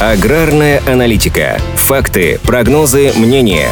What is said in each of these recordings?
Аграрная аналитика. Факты, прогнозы, мнения.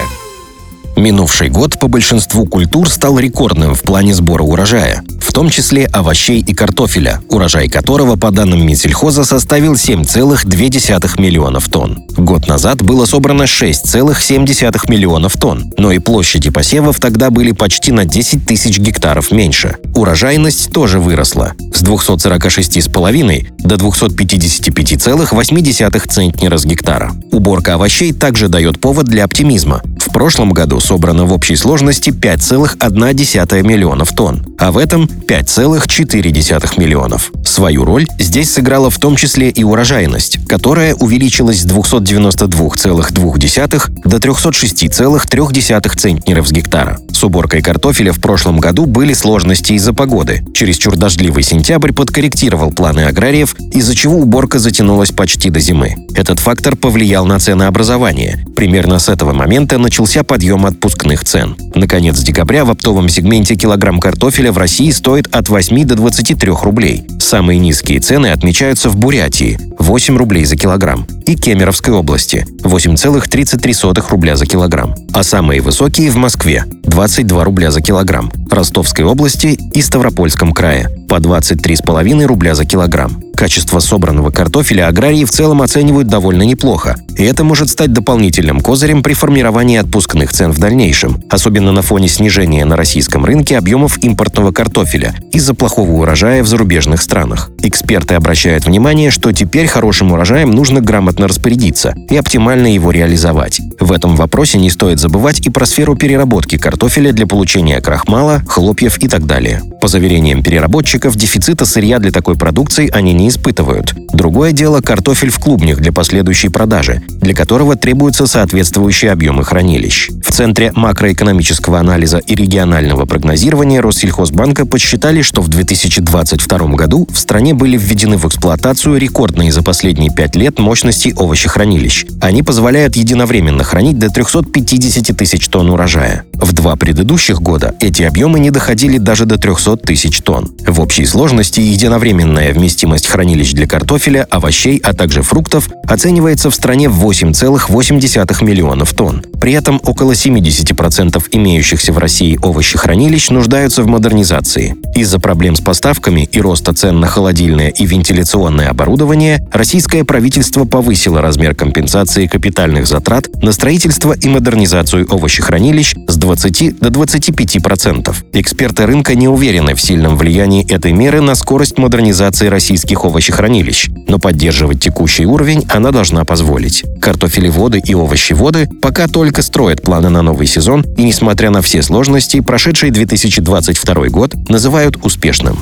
Минувший год по большинству культур стал рекордным в плане сбора урожая в том числе овощей и картофеля, урожай которого, по данным Минсельхоза, составил 7,2 миллионов тонн. Год назад было собрано 6,7 миллионов тонн, но и площади посевов тогда были почти на 10 тысяч гектаров меньше. Урожайность тоже выросла с 246,5 до 255,8 центнера с гектара. Уборка овощей также дает повод для оптимизма. В прошлом году собрано в общей сложности 5,1 миллионов тонн, а в этом 5,4 миллионов. Свою роль здесь сыграла в том числе и урожайность, которая увеличилась с 292,2 до 306,3 центнеров с гектара. С уборкой картофеля в прошлом году были сложности из-за погоды. Чересчур дождливый сентябрь подкорректировал планы аграриев, из-за чего уборка затянулась почти до зимы. Этот фактор повлиял на ценообразование. Примерно с этого момента начался подъем отпускных цен. Наконец декабря в оптовом сегменте килограмм картофеля в России стоит от 8 до 23 рублей. Самые низкие цены отмечаются в Бурятии – 8 рублей за килограмм, и Кемеровской области – 8,33 рубля за килограмм. А самые высокие в Москве – 22 рубля за килограмм, Ростовской области и Ставропольском крае – по 23,5 рубля за килограмм. Качество собранного картофеля аграрии в целом оценивают довольно неплохо, и это может стать дополнительным козырем при формировании отпускных цен в дальнейшем, особенно на фоне снижения на российском рынке объемов импортного картофеля из-за плохого урожая в зарубежных странах. Эксперты обращают внимание, что теперь хорошим урожаем нужно грамотно распорядиться и оптимально его реализовать. В этом вопросе не стоит забывать и про сферу переработки картофеля для получения крахмала, хлопьев и так далее. По заверениям переработчиков, дефицита сырья для такой продукции они не испытывают. Другое дело – картофель в клубнях для последующей продажи, для которого требуются соответствующие объемы хранилищ. В Центре макроэкономического анализа и регионального прогнозирования Россельхозбанка подсчитали, что в 2022 году в стране были введены в эксплуатацию рекордные за последние пять лет мощности овощехранилищ. Они позволяют единовременно хранить до 350 тысяч тонн урожая. В два предыдущих года эти объемы не доходили даже до 300 тысяч тонн. В общей сложности единовременная вместимость хранилищ для картофеля, овощей, а также фруктов оценивается в стране в 8,8 миллионов тонн. При этом около 70% имеющихся в России овощехранилищ нуждаются в модернизации. Из-за проблем с поставками и роста цен на холодильное и вентиляционное оборудование российское правительство повысило размер компенсации капитальных затрат на строительство и модернизацию овощехранилищ 20 до 25%. Эксперты рынка не уверены в сильном влиянии этой меры на скорость модернизации российских овощехранилищ, но поддерживать текущий уровень она должна позволить. Картофелеводы и овощеводы пока только строят планы на новый сезон и, несмотря на все сложности, прошедший 2022 год называют успешным.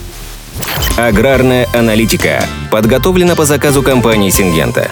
Аграрная аналитика подготовлена по заказу компании «Сингента».